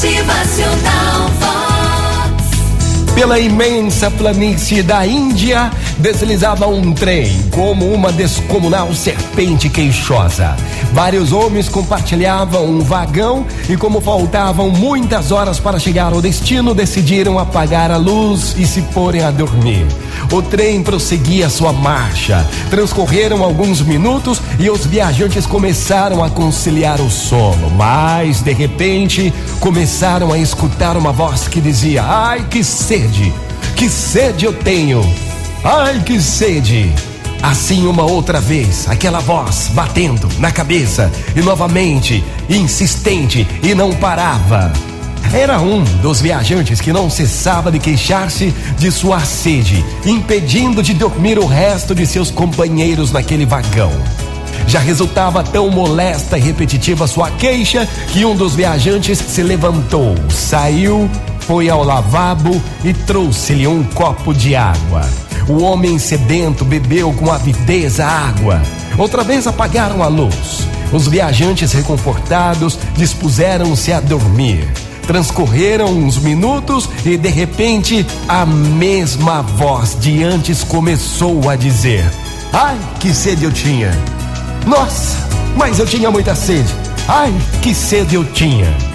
Motivacional. Pela imensa planície da Índia, deslizava um trem como uma descomunal serpente queixosa. Vários homens compartilhavam um vagão e, como faltavam muitas horas para chegar ao destino, decidiram apagar a luz e se porem a dormir. O trem prosseguia sua marcha. Transcorreram alguns minutos e os viajantes começaram a conciliar o sono, mas de repente começaram a escutar uma voz que dizia: Ai, que sede! Que sede eu tenho! Ai, que sede! Assim, uma outra vez, aquela voz batendo na cabeça e novamente, insistente e não parava. Era um dos viajantes que não cessava de queixar-se de sua sede, impedindo de dormir o resto de seus companheiros naquele vagão. Já resultava tão molesta e repetitiva sua queixa que um dos viajantes se levantou, saiu, foi ao lavabo e trouxe-lhe um copo de água. O homem sedento bebeu com avidez a água. Outra vez apagaram a luz. Os viajantes reconfortados dispuseram-se a dormir. Transcorreram uns minutos e de repente a mesma voz de antes começou a dizer: Ai, que sede eu tinha! Nossa, mas eu tinha muita sede! Ai, que sede eu tinha!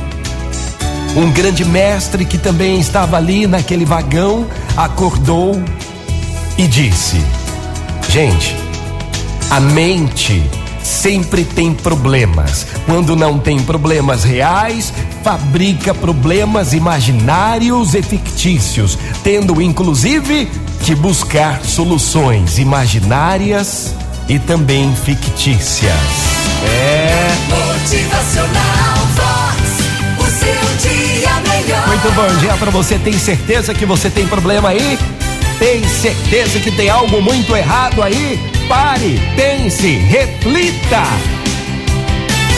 Um grande mestre que também estava ali naquele vagão acordou e disse: Gente, a mente sempre tem problemas. Quando não tem problemas reais, fabrica problemas imaginários e fictícios, tendo inclusive que buscar soluções imaginárias e também fictícias. É. Motivacional Muito bom dia para você. Tem certeza que você tem problema aí? Tem certeza que tem algo muito errado aí? Pare, pense, reflita.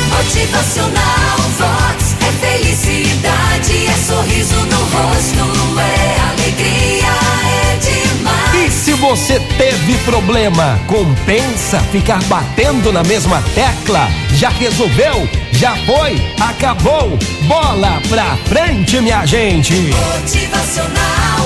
Motivacional Vox. É felicidade, é sorriso no rosto, é alegria, é demais. E se você teve problema, compensa ficar batendo na mesma tecla? Já resolveu? Já foi? Acabou? Bola pra frente, minha gente! Motivacional.